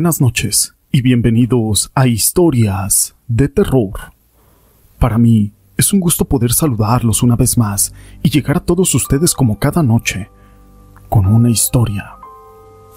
Buenas noches y bienvenidos a Historias de Terror. Para mí es un gusto poder saludarlos una vez más y llegar a todos ustedes como cada noche, con una historia.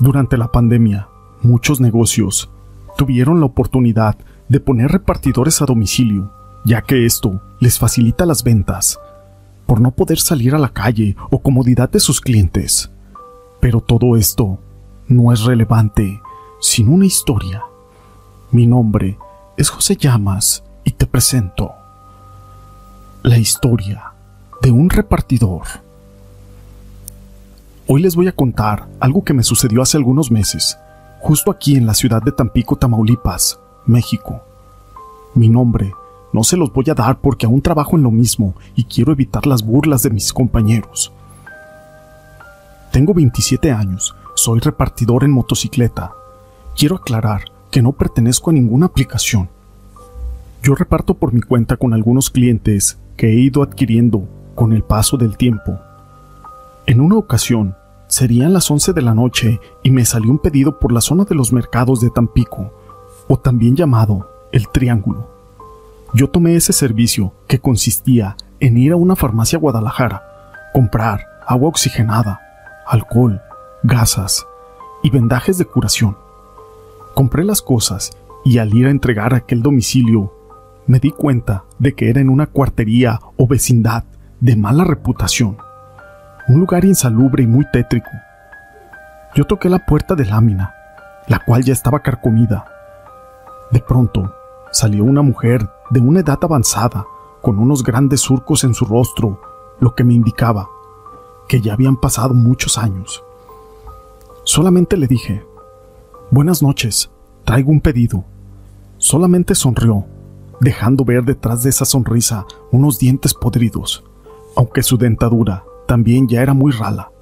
Durante la pandemia, muchos negocios tuvieron la oportunidad de poner repartidores a domicilio, ya que esto les facilita las ventas, por no poder salir a la calle o comodidad de sus clientes. Pero todo esto no es relevante sin una historia. Mi nombre es José Llamas y te presento la historia de un repartidor. Hoy les voy a contar algo que me sucedió hace algunos meses, justo aquí en la ciudad de Tampico, Tamaulipas, México. Mi nombre no se los voy a dar porque aún trabajo en lo mismo y quiero evitar las burlas de mis compañeros. Tengo 27 años, soy repartidor en motocicleta. Quiero aclarar que no pertenezco a ninguna aplicación. Yo reparto por mi cuenta con algunos clientes que he ido adquiriendo con el paso del tiempo. En una ocasión, serían las 11 de la noche y me salió un pedido por la zona de los mercados de Tampico, o también llamado el Triángulo. Yo tomé ese servicio que consistía en ir a una farmacia Guadalajara, comprar agua oxigenada, alcohol, gasas y vendajes de curación. Compré las cosas y al ir a entregar aquel domicilio, me di cuenta de que era en una cuartería o vecindad de mala reputación, un lugar insalubre y muy tétrico. Yo toqué la puerta de lámina, la cual ya estaba carcomida. De pronto, salió una mujer de una edad avanzada, con unos grandes surcos en su rostro, lo que me indicaba que ya habían pasado muchos años. Solamente le dije, Buenas noches, traigo un pedido. Solamente sonrió, dejando ver detrás de esa sonrisa unos dientes podridos, aunque su dentadura también ya era muy rala.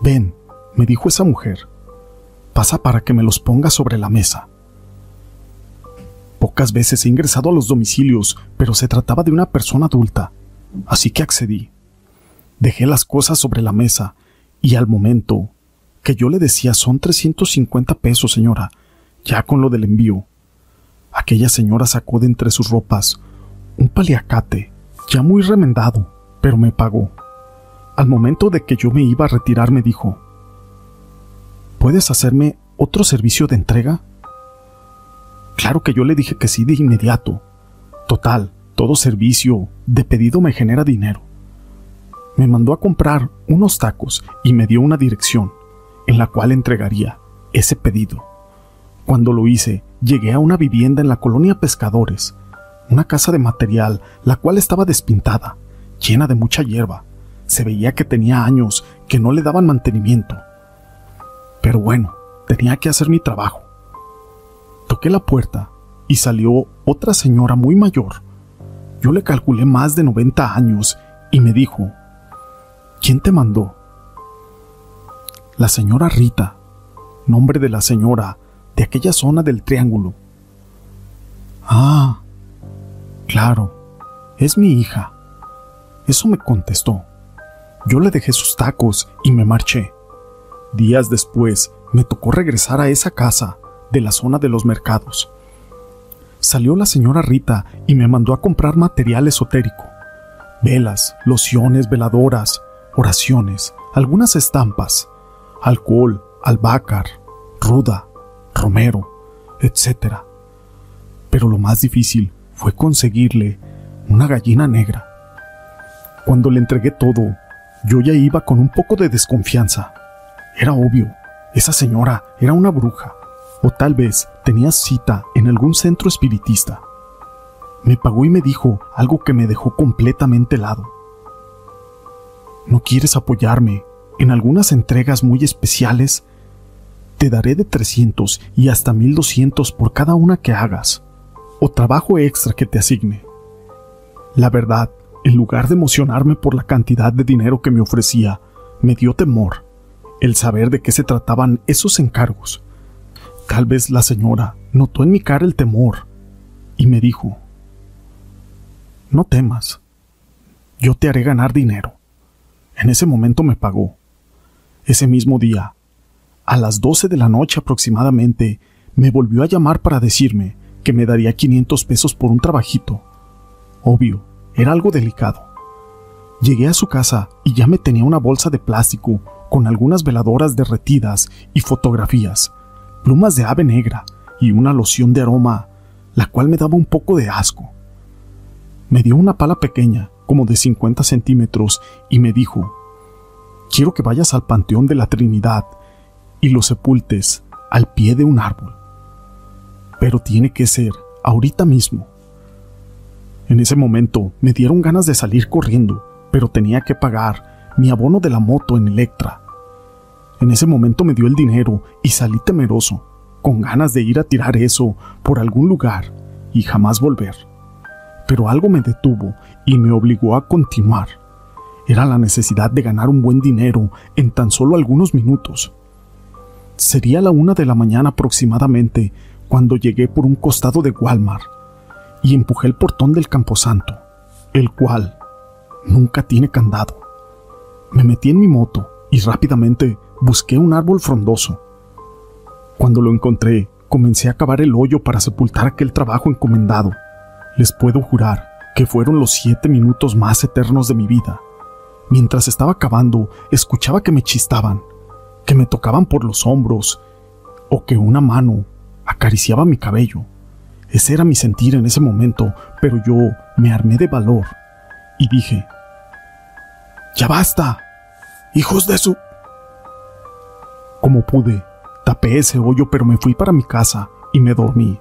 Ven, me dijo esa mujer, pasa para que me los ponga sobre la mesa. Pocas veces he ingresado a los domicilios, pero se trataba de una persona adulta, así que accedí. Dejé las cosas sobre la mesa y al momento que yo le decía son 350 pesos, señora, ya con lo del envío. Aquella señora sacó de entre sus ropas un paliacate, ya muy remendado, pero me pagó. Al momento de que yo me iba a retirar me dijo, ¿Puedes hacerme otro servicio de entrega? Claro que yo le dije que sí de inmediato. Total, todo servicio de pedido me genera dinero. Me mandó a comprar unos tacos y me dio una dirección en la cual entregaría ese pedido. Cuando lo hice, llegué a una vivienda en la colonia Pescadores, una casa de material, la cual estaba despintada, llena de mucha hierba. Se veía que tenía años que no le daban mantenimiento. Pero bueno, tenía que hacer mi trabajo. Toqué la puerta y salió otra señora muy mayor. Yo le calculé más de 90 años y me dijo, ¿quién te mandó? La señora Rita, nombre de la señora de aquella zona del triángulo. Ah, claro, es mi hija. Eso me contestó. Yo le dejé sus tacos y me marché. Días después me tocó regresar a esa casa de la zona de los mercados. Salió la señora Rita y me mandó a comprar material esotérico. Velas, lociones, veladoras, oraciones, algunas estampas alcohol, albácar, ruda, romero, etc. Pero lo más difícil fue conseguirle una gallina negra. Cuando le entregué todo, yo ya iba con un poco de desconfianza. Era obvio, esa señora era una bruja, o tal vez tenía cita en algún centro espiritista. Me pagó y me dijo algo que me dejó completamente helado. ¿No quieres apoyarme en algunas entregas muy especiales, te daré de 300 y hasta 1200 por cada una que hagas, o trabajo extra que te asigne. La verdad, en lugar de emocionarme por la cantidad de dinero que me ofrecía, me dio temor el saber de qué se trataban esos encargos. Tal vez la señora notó en mi cara el temor y me dijo, No temas, yo te haré ganar dinero. En ese momento me pagó ese mismo día, a las doce de la noche aproximadamente, me volvió a llamar para decirme que me daría 500 pesos por un trabajito. Obvio, era algo delicado. Llegué a su casa y ya me tenía una bolsa de plástico con algunas veladoras derretidas y fotografías, plumas de ave negra y una loción de aroma, la cual me daba un poco de asco. Me dio una pala pequeña, como de 50 centímetros, y me dijo, quiero que vayas al Panteón de la Trinidad y lo sepultes al pie de un árbol. Pero tiene que ser ahorita mismo. En ese momento me dieron ganas de salir corriendo, pero tenía que pagar mi abono de la moto en Electra. En ese momento me dio el dinero y salí temeroso, con ganas de ir a tirar eso por algún lugar y jamás volver. Pero algo me detuvo y me obligó a continuar. Era la necesidad de ganar un buen dinero en tan solo algunos minutos. Sería la una de la mañana aproximadamente cuando llegué por un costado de Walmart y empujé el portón del camposanto, el cual nunca tiene candado. Me metí en mi moto y rápidamente busqué un árbol frondoso. Cuando lo encontré, comencé a cavar el hoyo para sepultar aquel trabajo encomendado. Les puedo jurar que fueron los siete minutos más eternos de mi vida. Mientras estaba cavando, escuchaba que me chistaban, que me tocaban por los hombros, o que una mano acariciaba mi cabello. Ese era mi sentir en ese momento, pero yo me armé de valor y dije, Ya basta, hijos de su... Como pude, tapé ese hoyo, pero me fui para mi casa y me dormí.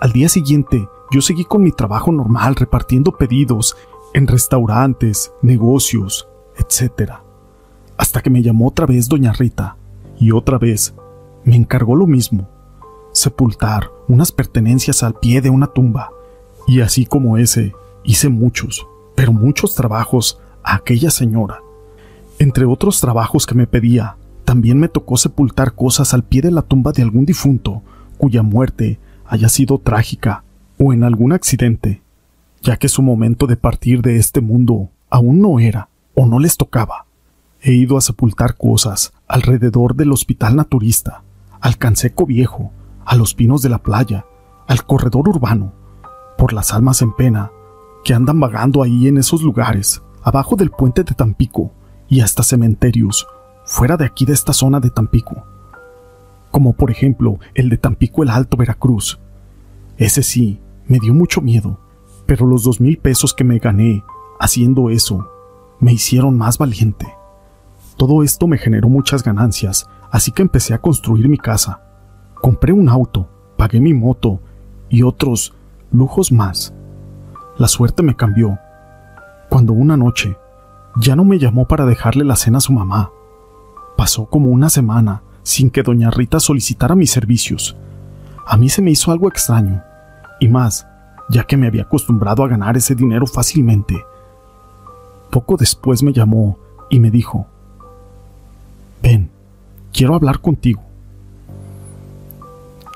Al día siguiente, yo seguí con mi trabajo normal repartiendo pedidos en restaurantes, negocios, etc. Hasta que me llamó otra vez doña Rita y otra vez me encargó lo mismo, sepultar unas pertenencias al pie de una tumba. Y así como ese, hice muchos, pero muchos trabajos a aquella señora. Entre otros trabajos que me pedía, también me tocó sepultar cosas al pie de la tumba de algún difunto cuya muerte haya sido trágica o en algún accidente, ya que su momento de partir de este mundo aún no era o no les tocaba. He ido a sepultar cosas alrededor del hospital naturista, al Canseco Viejo, a los pinos de la playa, al corredor urbano, por las almas en pena que andan vagando ahí en esos lugares, abajo del puente de Tampico y hasta cementerios, fuera de aquí de esta zona de Tampico. Como por ejemplo el de Tampico el Alto Veracruz. Ese sí, me dio mucho miedo, pero los dos mil pesos que me gané haciendo eso me hicieron más valiente. Todo esto me generó muchas ganancias, así que empecé a construir mi casa. Compré un auto, pagué mi moto y otros lujos más. La suerte me cambió. Cuando una noche ya no me llamó para dejarle la cena a su mamá. Pasó como una semana sin que doña Rita solicitara mis servicios. A mí se me hizo algo extraño, y más, ya que me había acostumbrado a ganar ese dinero fácilmente. Poco después me llamó y me dijo, Ven, quiero hablar contigo.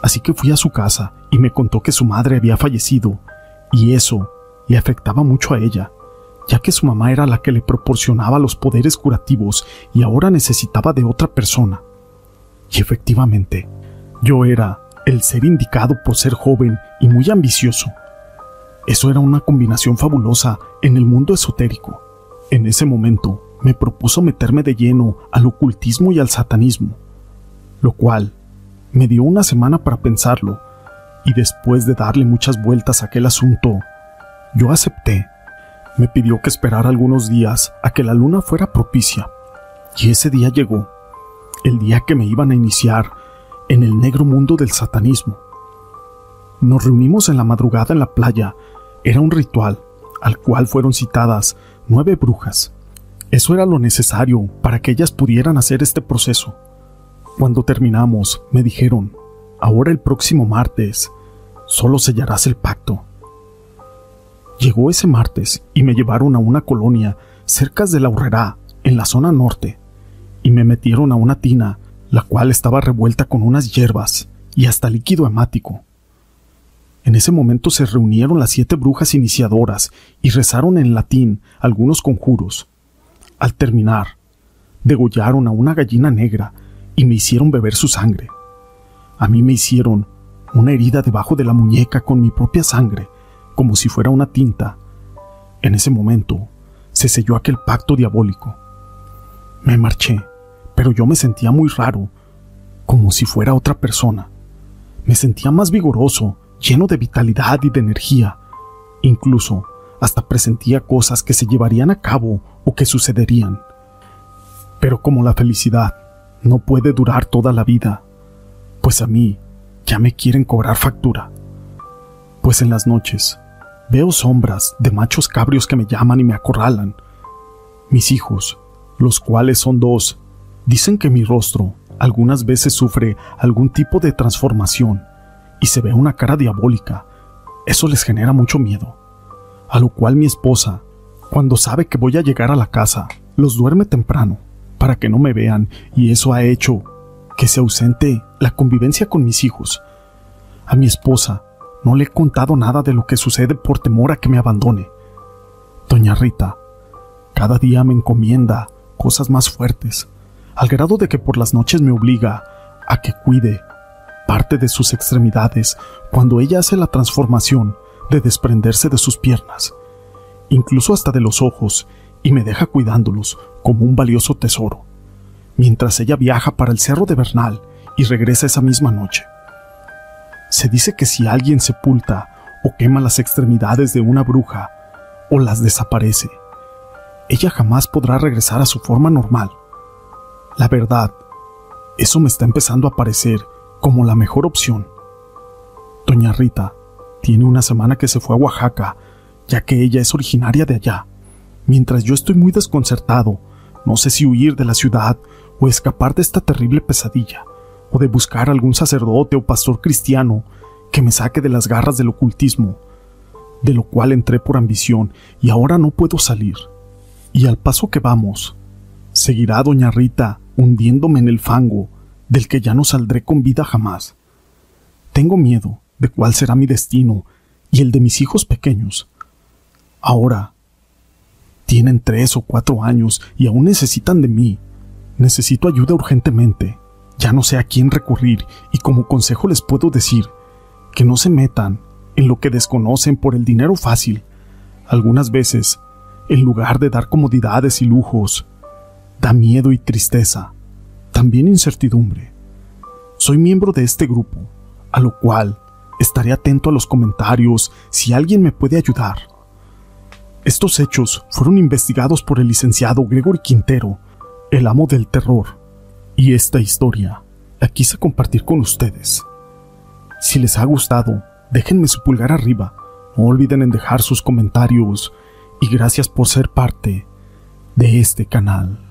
Así que fui a su casa y me contó que su madre había fallecido, y eso le afectaba mucho a ella, ya que su mamá era la que le proporcionaba los poderes curativos y ahora necesitaba de otra persona. Y efectivamente, yo era el ser indicado por ser joven y muy ambicioso. Eso era una combinación fabulosa en el mundo esotérico. En ese momento me propuso meterme de lleno al ocultismo y al satanismo, lo cual me dio una semana para pensarlo, y después de darle muchas vueltas a aquel asunto, yo acepté. Me pidió que esperara algunos días a que la luna fuera propicia, y ese día llegó, el día que me iban a iniciar en el negro mundo del satanismo. Nos reunimos en la madrugada en la playa. Era un ritual al cual fueron citadas nueve brujas. Eso era lo necesario para que ellas pudieran hacer este proceso. Cuando terminamos, me dijeron, ahora el próximo martes, solo sellarás el pacto. Llegó ese martes y me llevaron a una colonia cerca de la Horrera, en la zona norte, y me metieron a una tina, la cual estaba revuelta con unas hierbas y hasta líquido hemático. En ese momento se reunieron las siete brujas iniciadoras y rezaron en latín algunos conjuros. Al terminar, degollaron a una gallina negra y me hicieron beber su sangre. A mí me hicieron una herida debajo de la muñeca con mi propia sangre, como si fuera una tinta. En ese momento se selló aquel pacto diabólico. Me marché, pero yo me sentía muy raro, como si fuera otra persona. Me sentía más vigoroso, lleno de vitalidad y de energía. Incluso hasta presentía cosas que se llevarían a cabo o que sucederían. Pero como la felicidad no puede durar toda la vida, pues a mí ya me quieren cobrar factura. Pues en las noches veo sombras de machos cabrios que me llaman y me acorralan. Mis hijos, los cuales son dos, dicen que mi rostro algunas veces sufre algún tipo de transformación y se ve una cara diabólica. Eso les genera mucho miedo. A lo cual mi esposa, cuando sabe que voy a llegar a la casa, los duerme temprano para que no me vean y eso ha hecho que se ausente la convivencia con mis hijos. A mi esposa no le he contado nada de lo que sucede por temor a que me abandone. Doña Rita, cada día me encomienda cosas más fuertes, al grado de que por las noches me obliga a que cuide parte de sus extremidades cuando ella hace la transformación de desprenderse de sus piernas, incluso hasta de los ojos, y me deja cuidándolos como un valioso tesoro mientras ella viaja para el cerro de Bernal y regresa esa misma noche. Se dice que si alguien sepulta o quema las extremidades de una bruja o las desaparece, ella jamás podrá regresar a su forma normal. La verdad, eso me está empezando a parecer como la mejor opción. Doña Rita tiene una semana que se fue a Oaxaca, ya que ella es originaria de allá. Mientras yo estoy muy desconcertado, no sé si huir de la ciudad o escapar de esta terrible pesadilla, o de buscar algún sacerdote o pastor cristiano que me saque de las garras del ocultismo, de lo cual entré por ambición y ahora no puedo salir. Y al paso que vamos, seguirá doña Rita hundiéndome en el fango del que ya no saldré con vida jamás. Tengo miedo de cuál será mi destino y el de mis hijos pequeños. Ahora, tienen tres o cuatro años y aún necesitan de mí. Necesito ayuda urgentemente. Ya no sé a quién recurrir y como consejo les puedo decir que no se metan en lo que desconocen por el dinero fácil. Algunas veces, en lugar de dar comodidades y lujos, da miedo y tristeza, también incertidumbre. Soy miembro de este grupo, a lo cual estaré atento a los comentarios si alguien me puede ayudar. Estos hechos fueron investigados por el licenciado Gregory Quintero, el amo del terror, y esta historia la quise compartir con ustedes. Si les ha gustado, déjenme su pulgar arriba, no olviden en dejar sus comentarios y gracias por ser parte de este canal.